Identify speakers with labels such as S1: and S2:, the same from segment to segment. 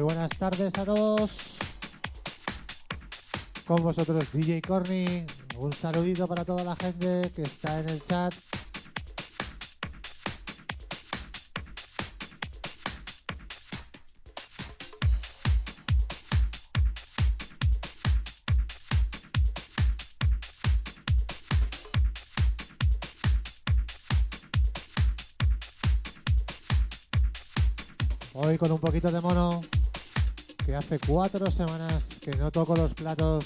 S1: Muy buenas tardes a todos. Con vosotros DJ Corny. Un saludito para toda la gente que está en el chat. Hoy con un poquito de mono, que hace cuatro semanas que no toco los platos.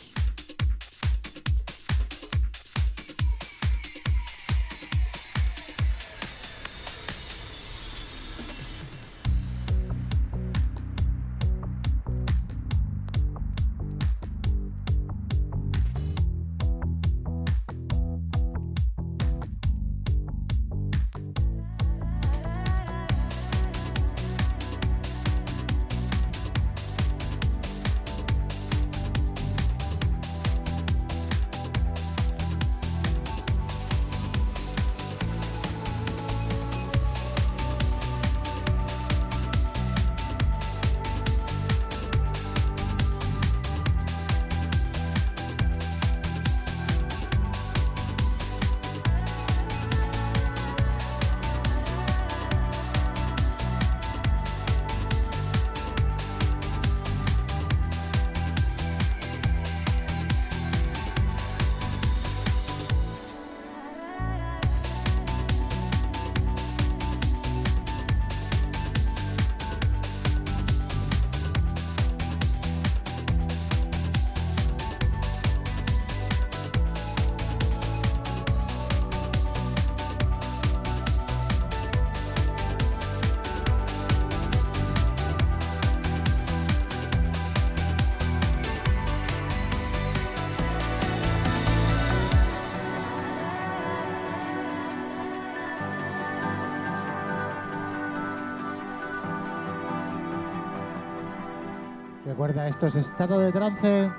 S1: Recuerda, esto es estado de trance.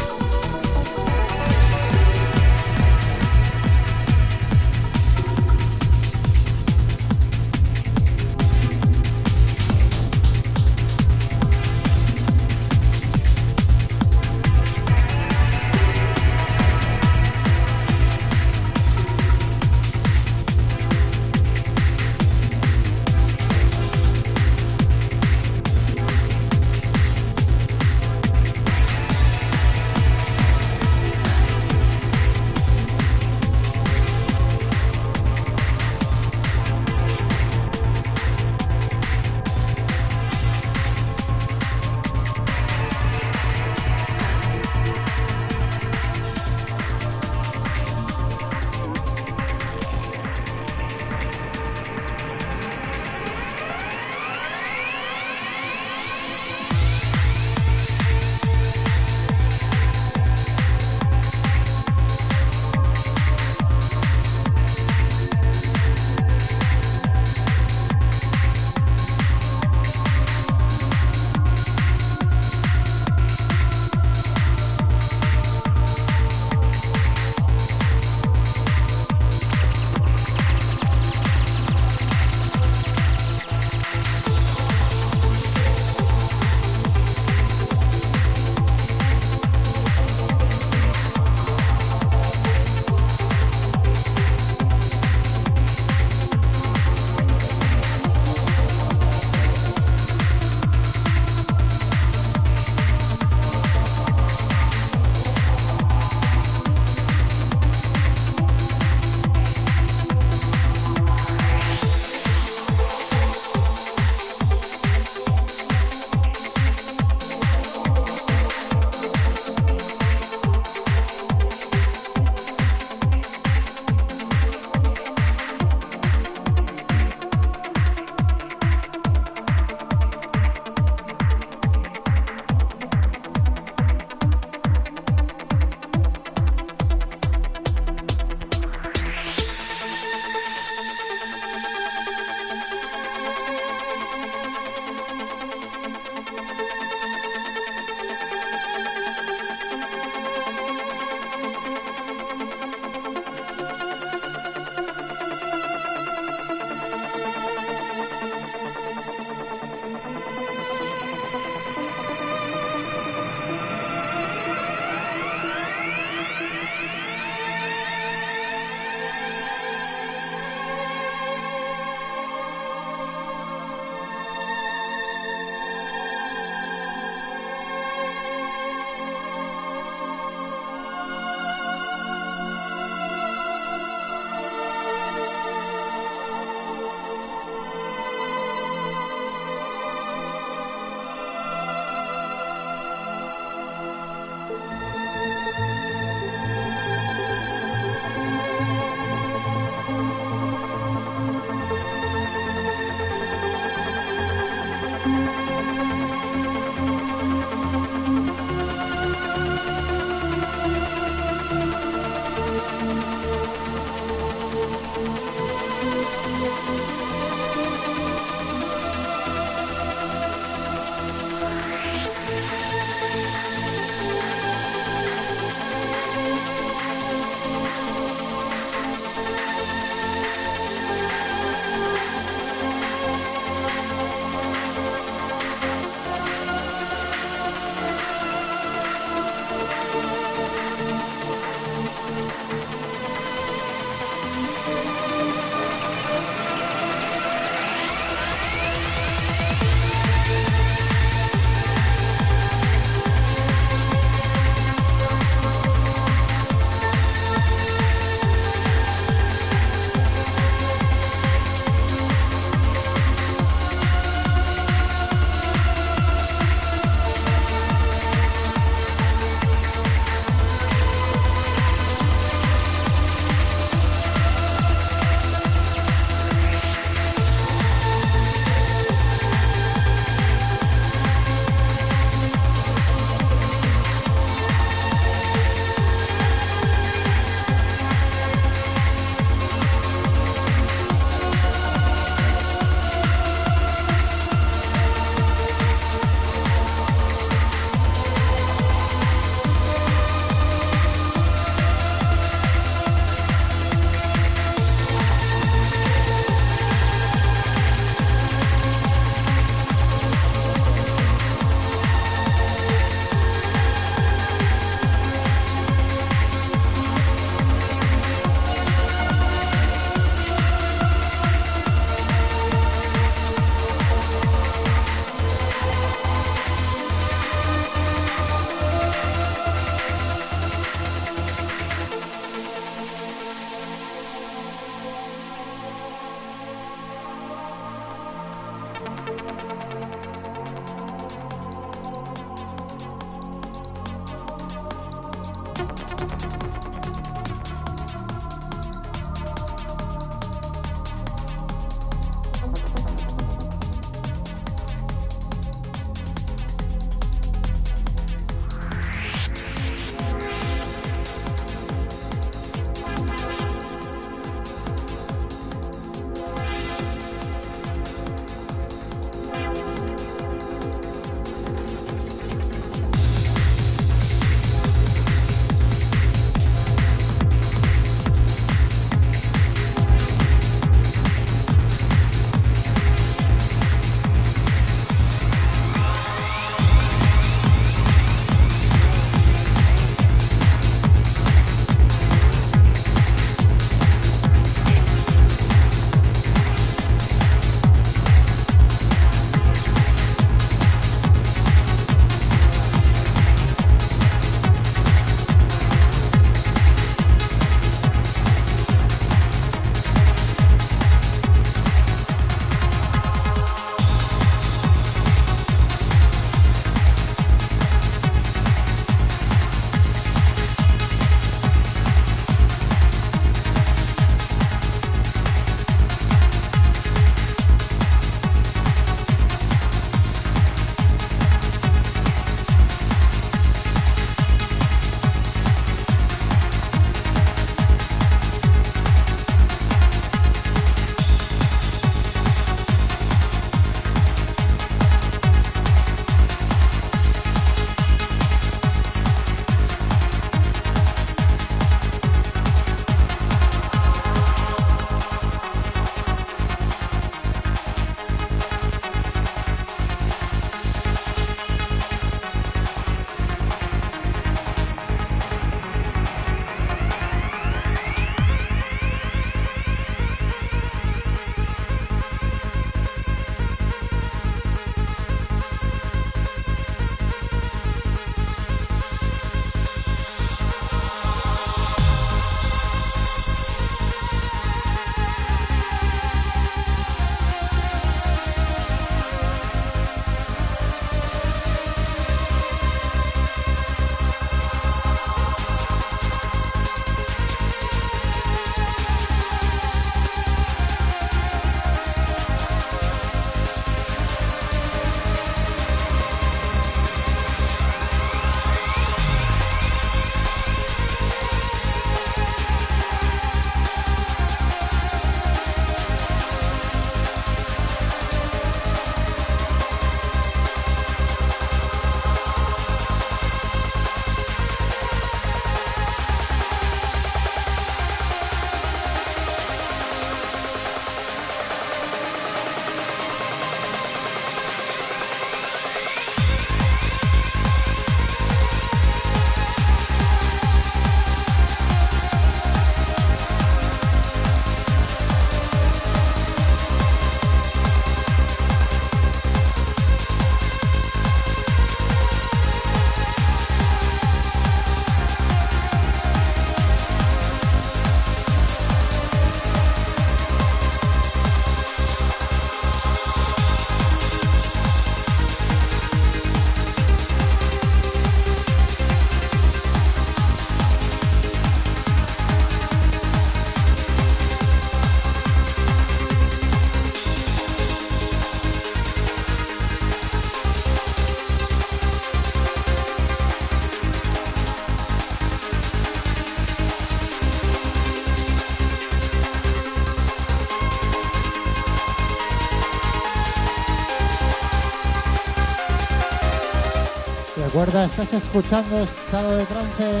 S1: Recuerda, estás escuchando Estado de Trance,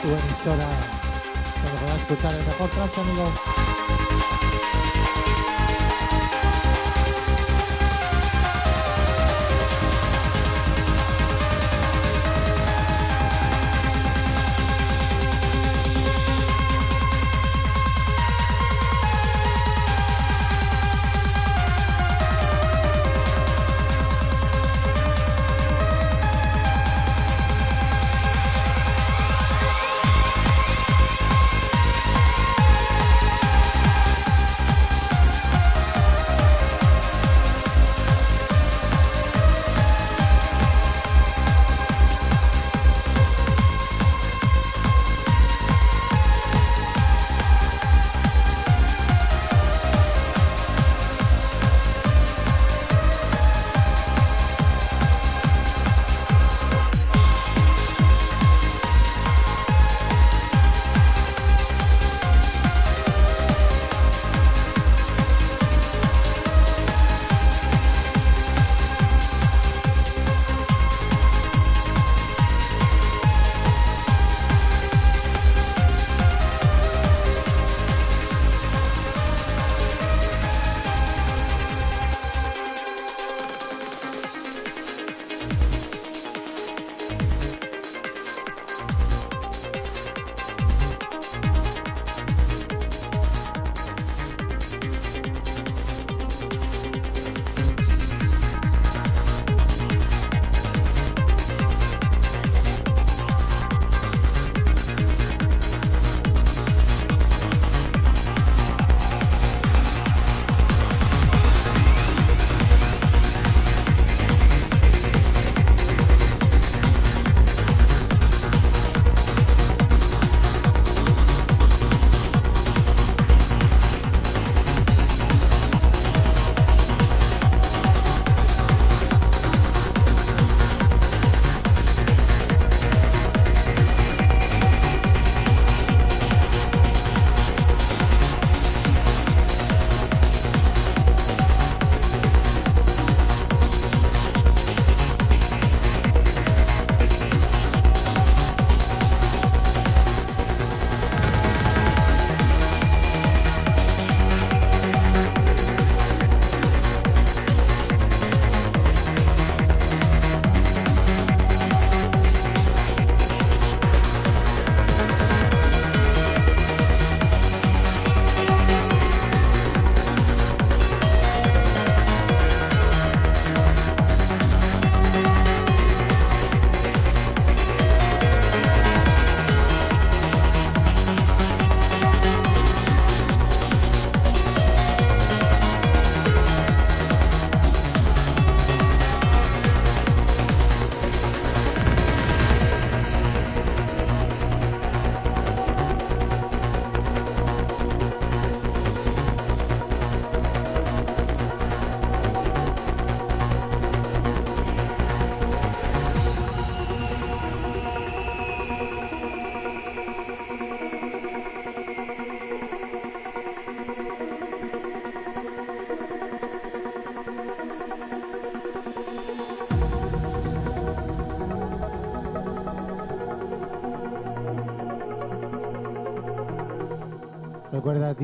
S1: tu emisora, podrás escuchar el mejor trance, amigo.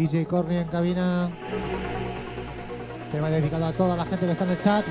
S1: DJ Corny en cabina. Tema dedicado a toda la gente que está en el chat.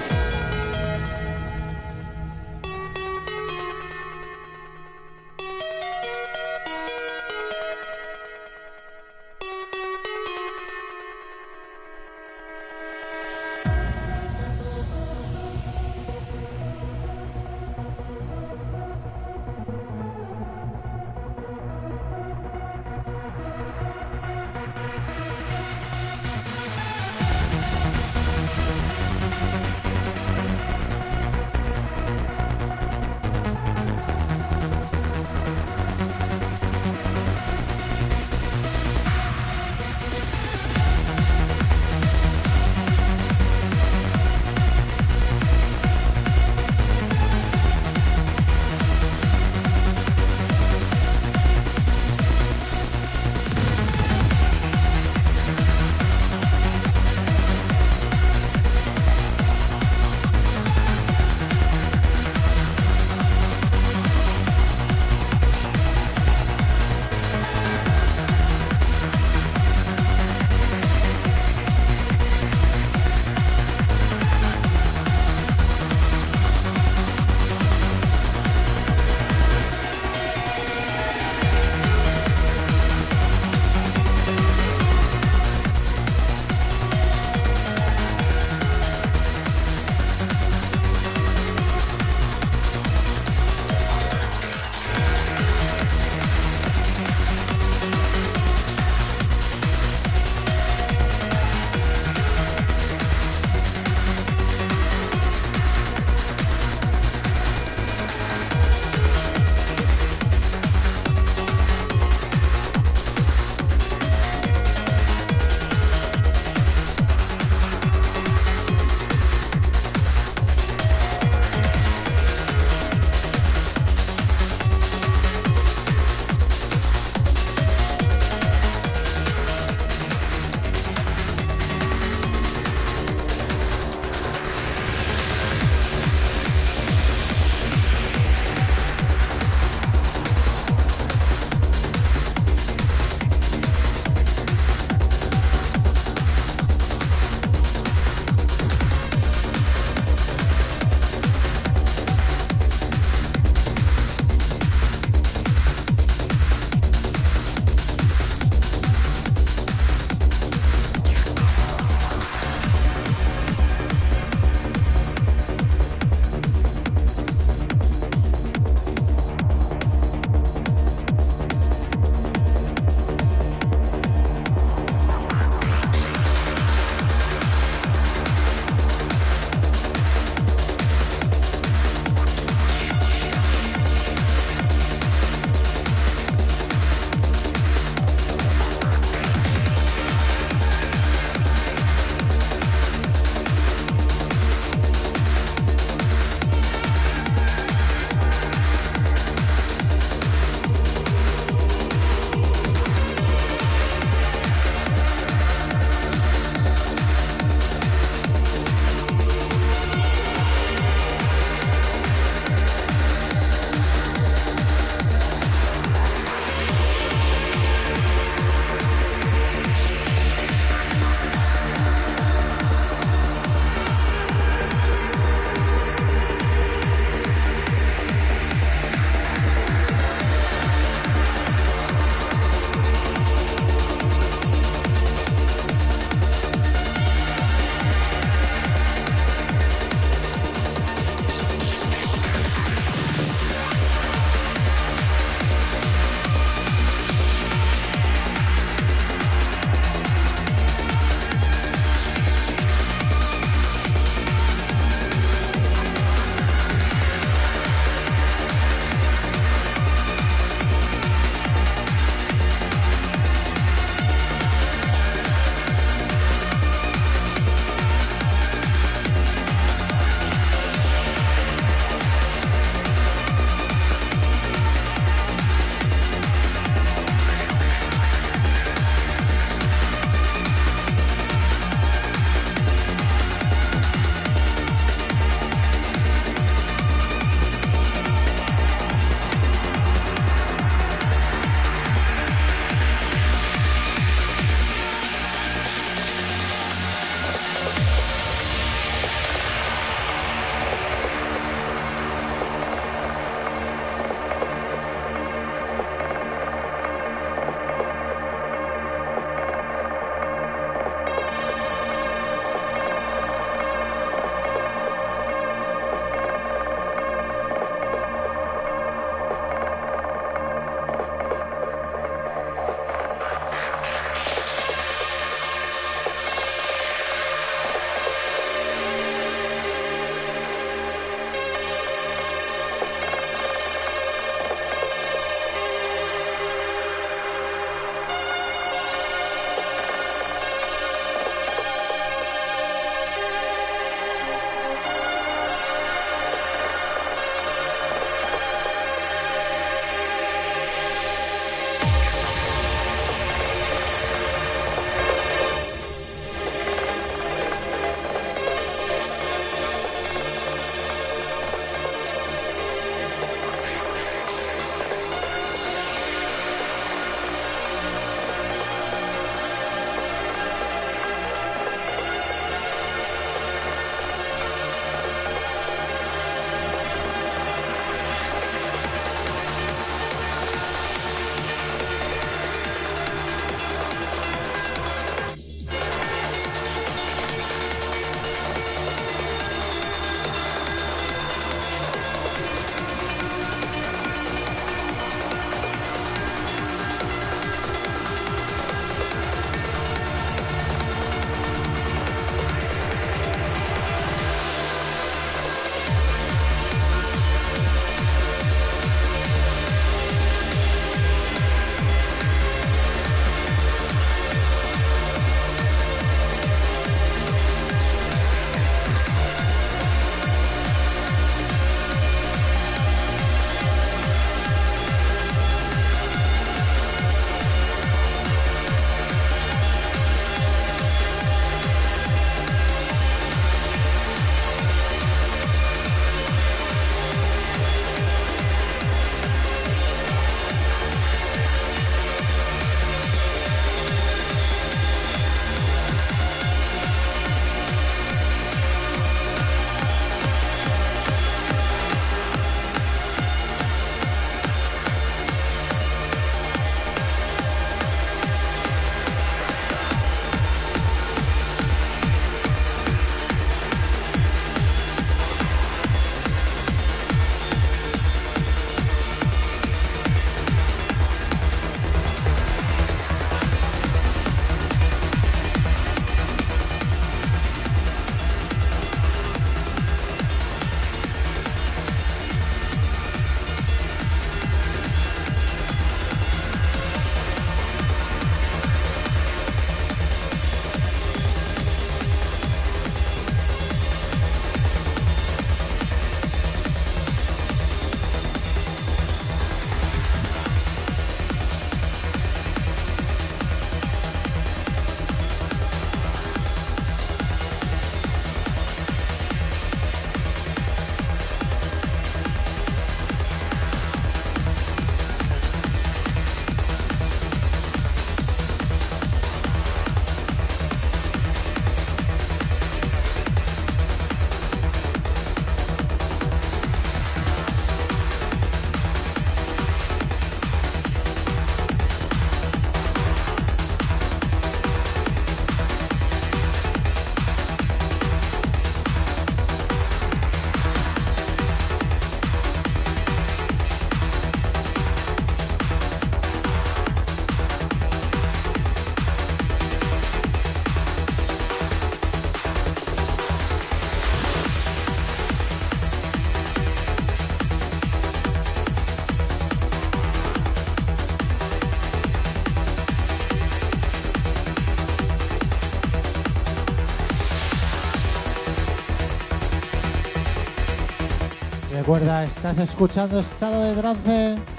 S1: Recuerda, estás escuchando Estado de Trance.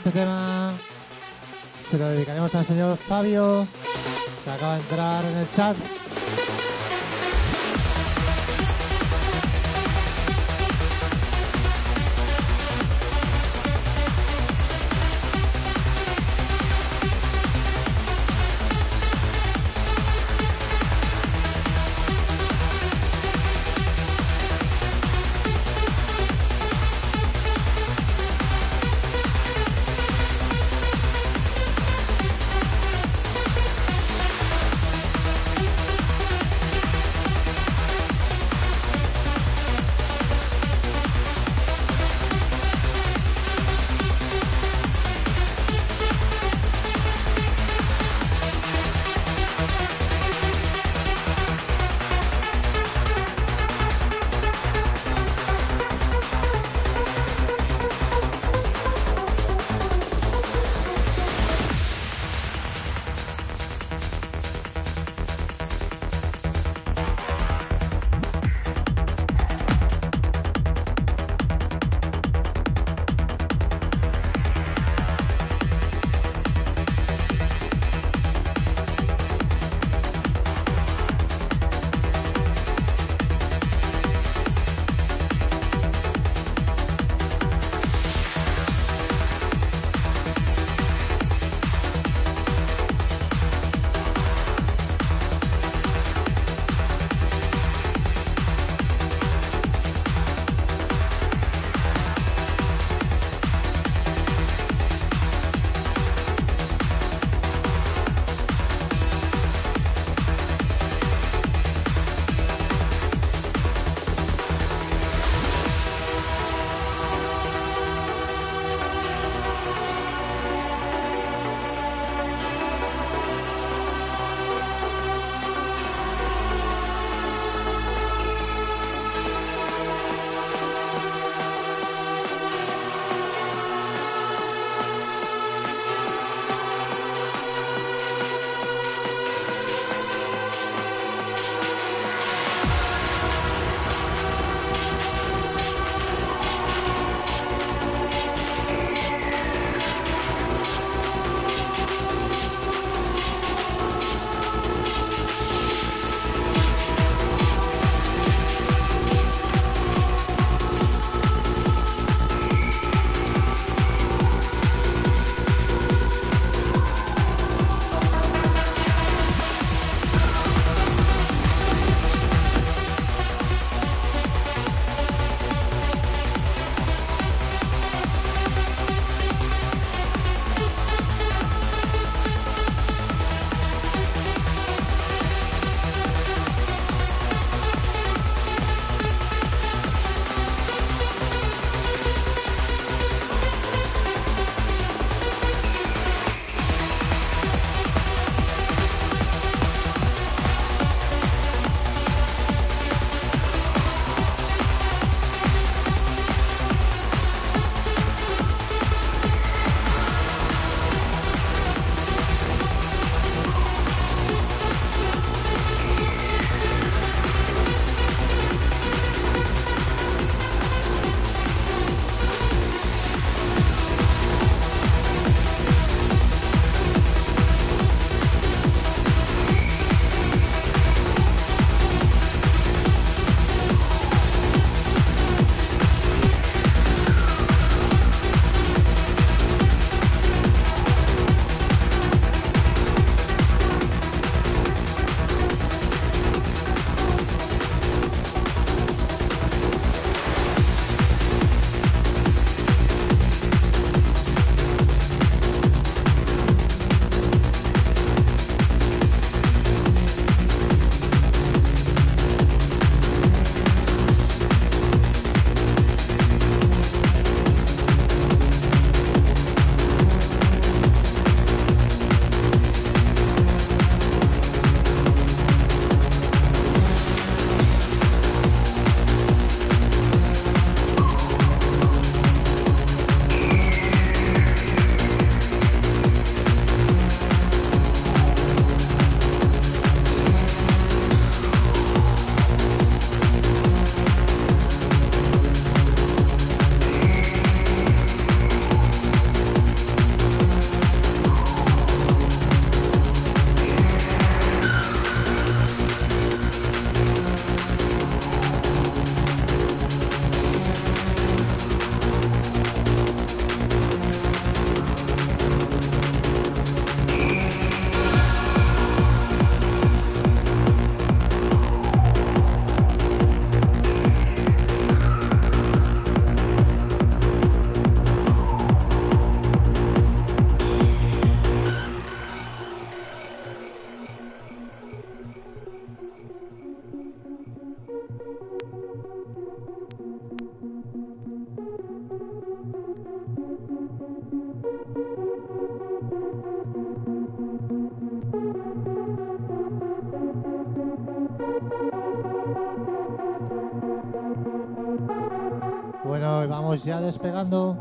S1: Este tema se lo dedicaremos al señor Fabio, que acaba de entrar en el chat. Ya despegando.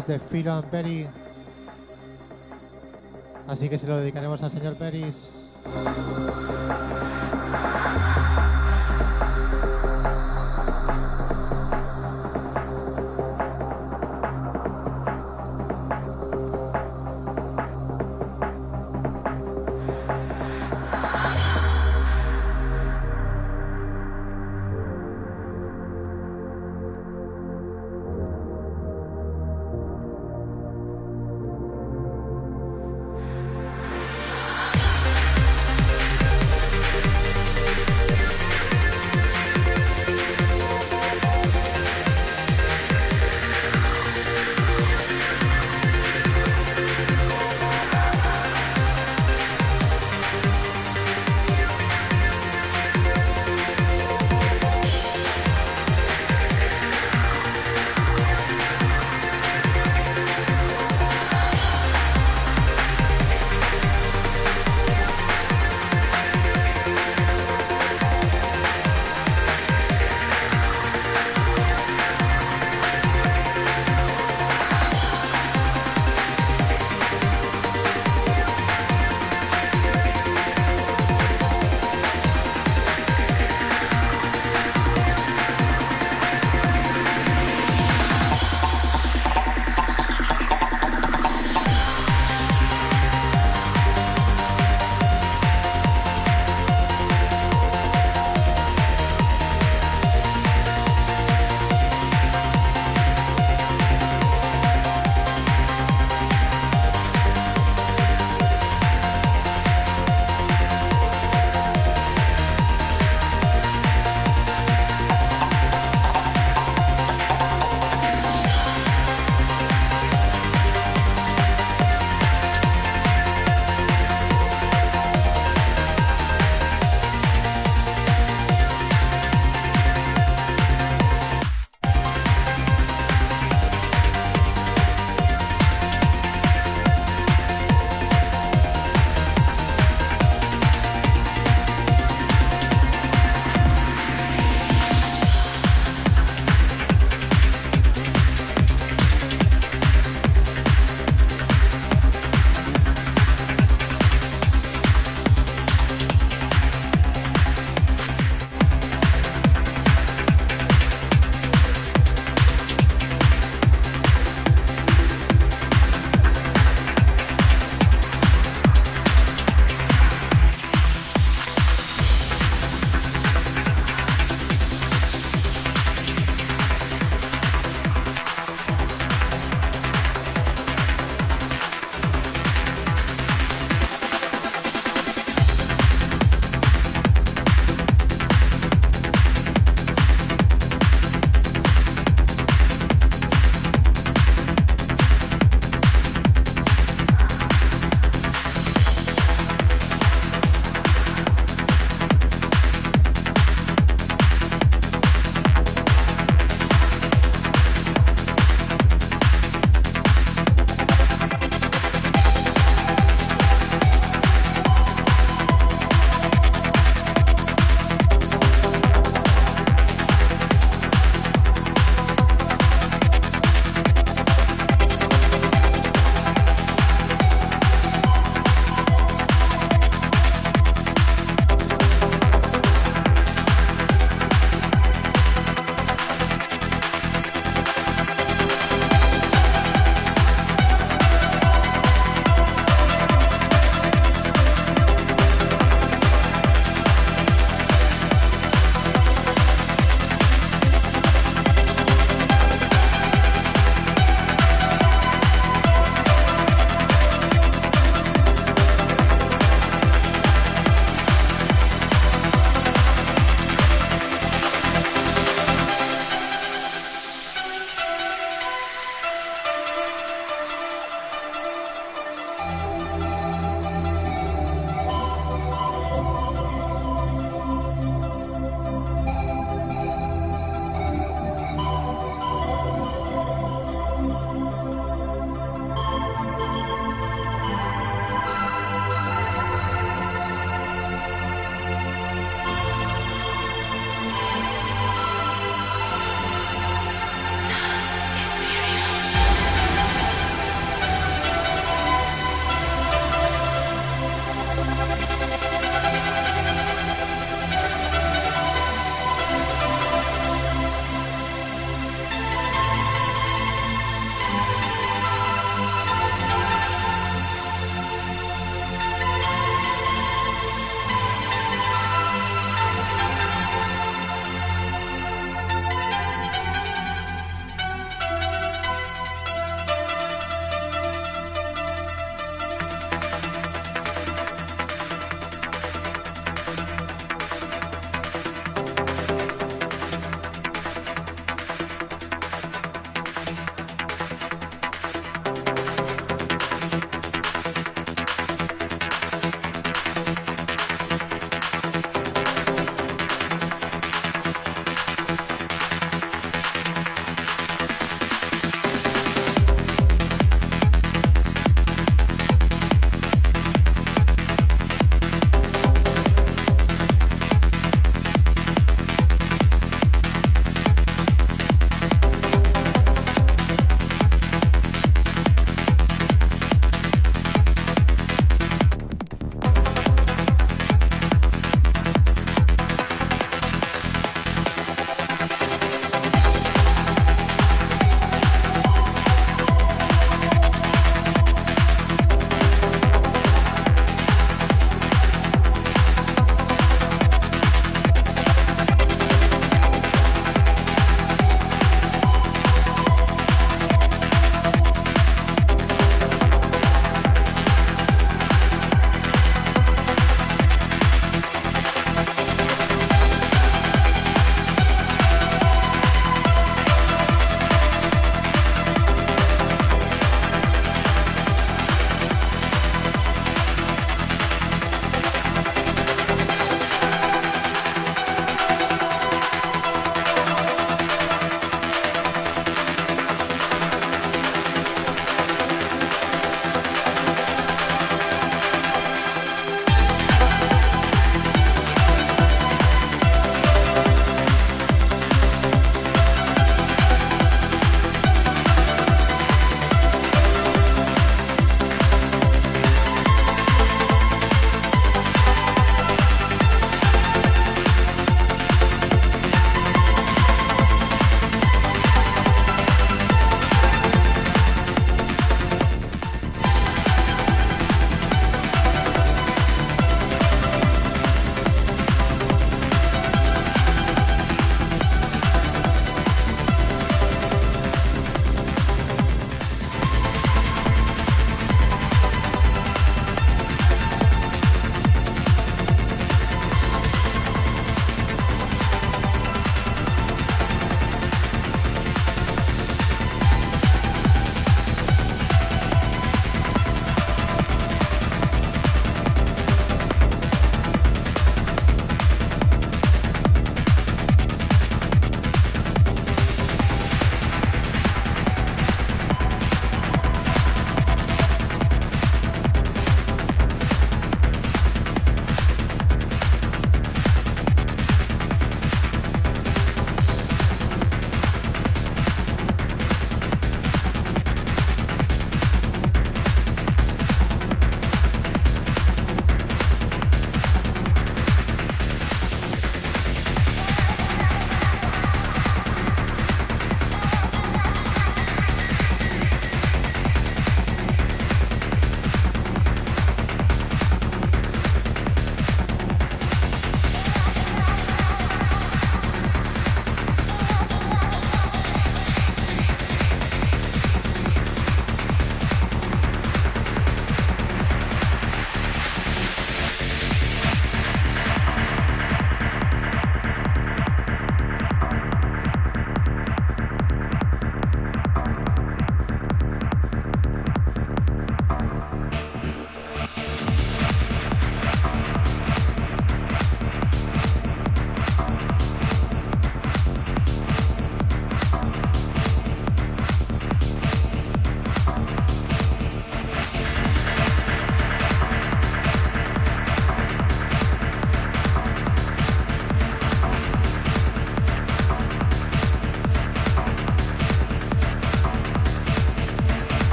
S1: Es de Philo and Perry. Así que se lo dedicaremos al señor Peris.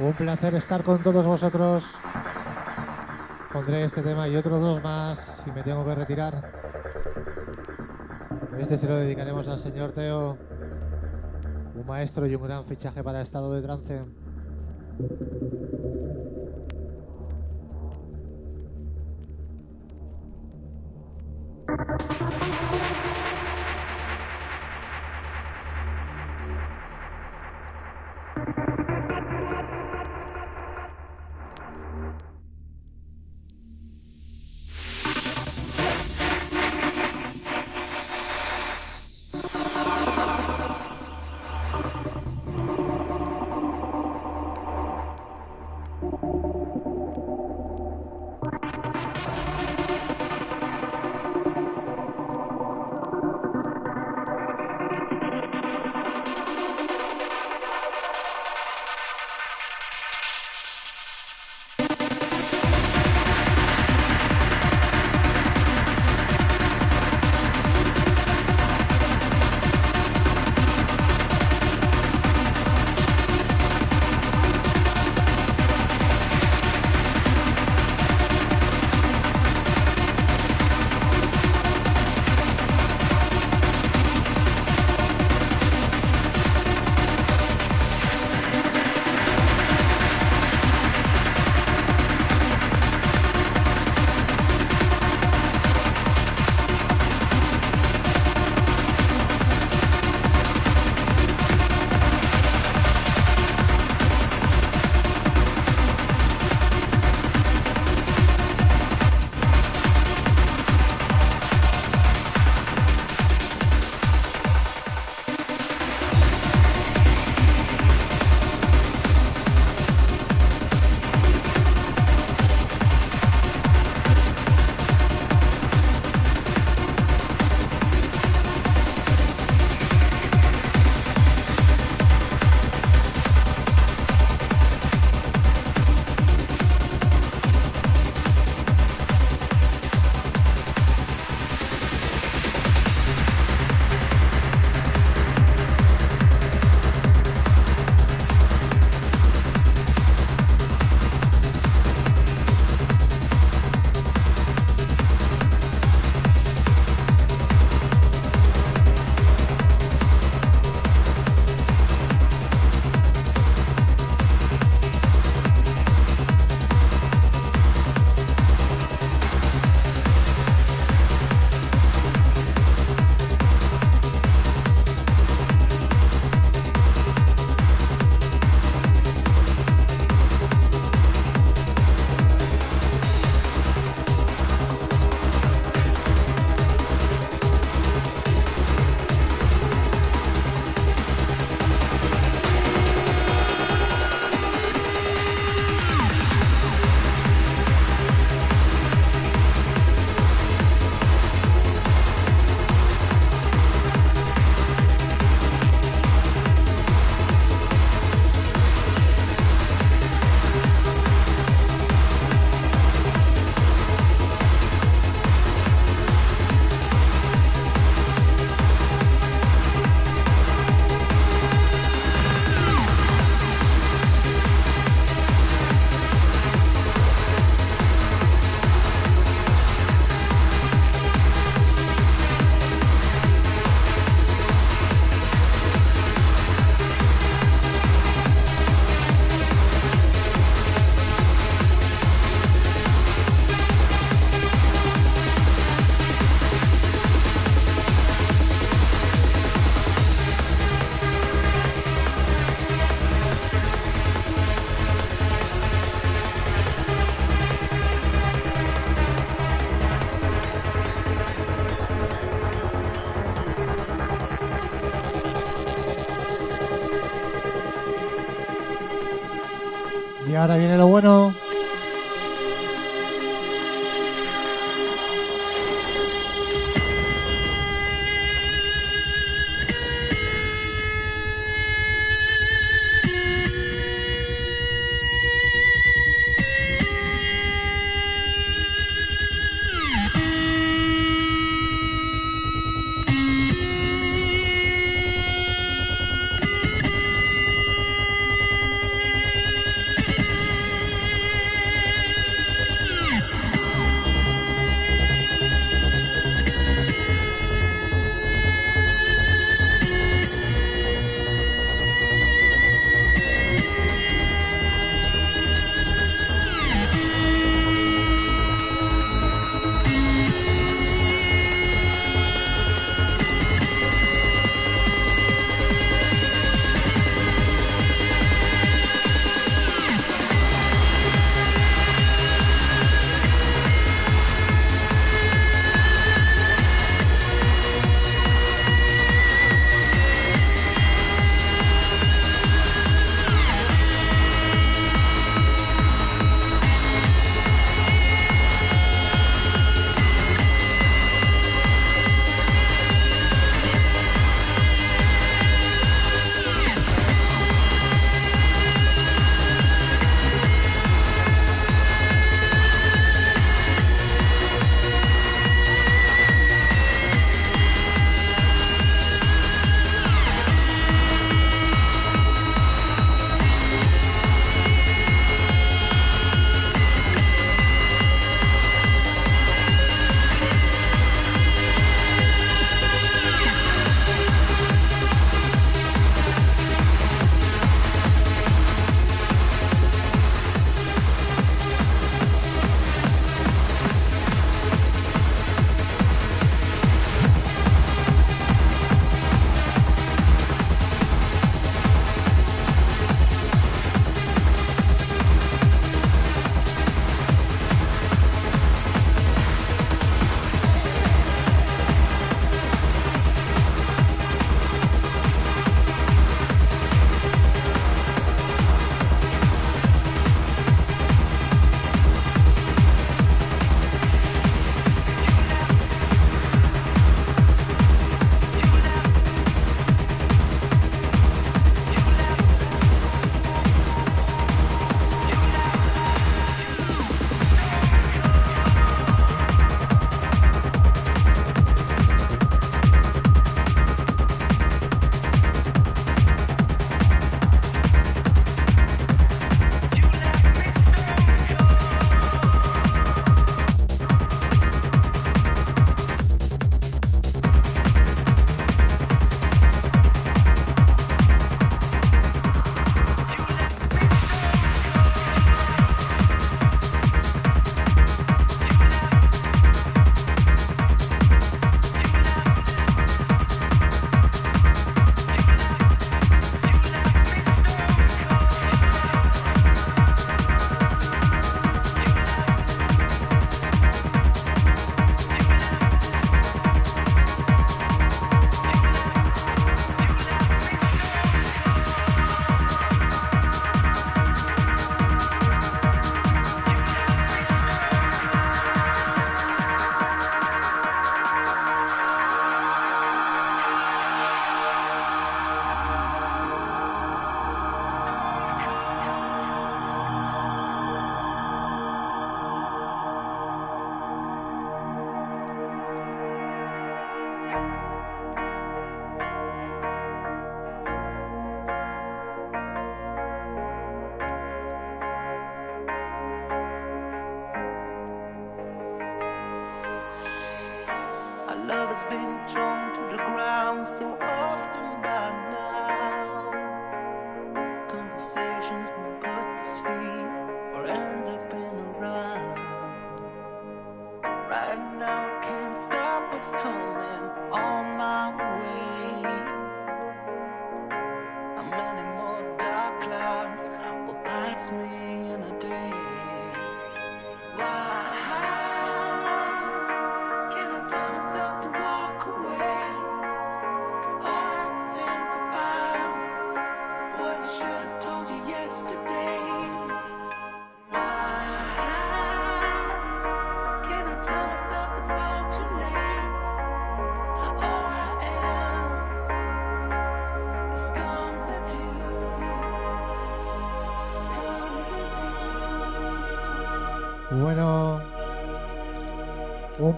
S1: Un placer estar con todos vosotros. Pondré este tema y otros dos más si me tengo que retirar. Este se lo dedicaremos al señor Teo, un maestro y un gran fichaje para estado de trance.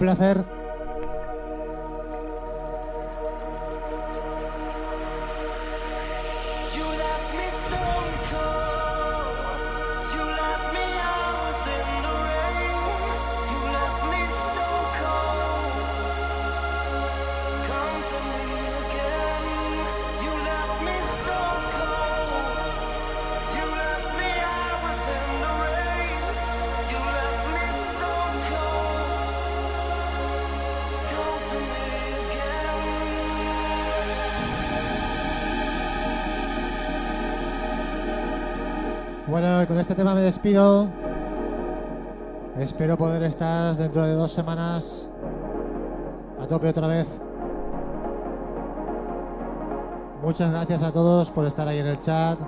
S2: Placer Bueno, con este tema me despido. Espero poder estar dentro de dos semanas a tope otra vez. Muchas gracias a todos por estar ahí en el chat.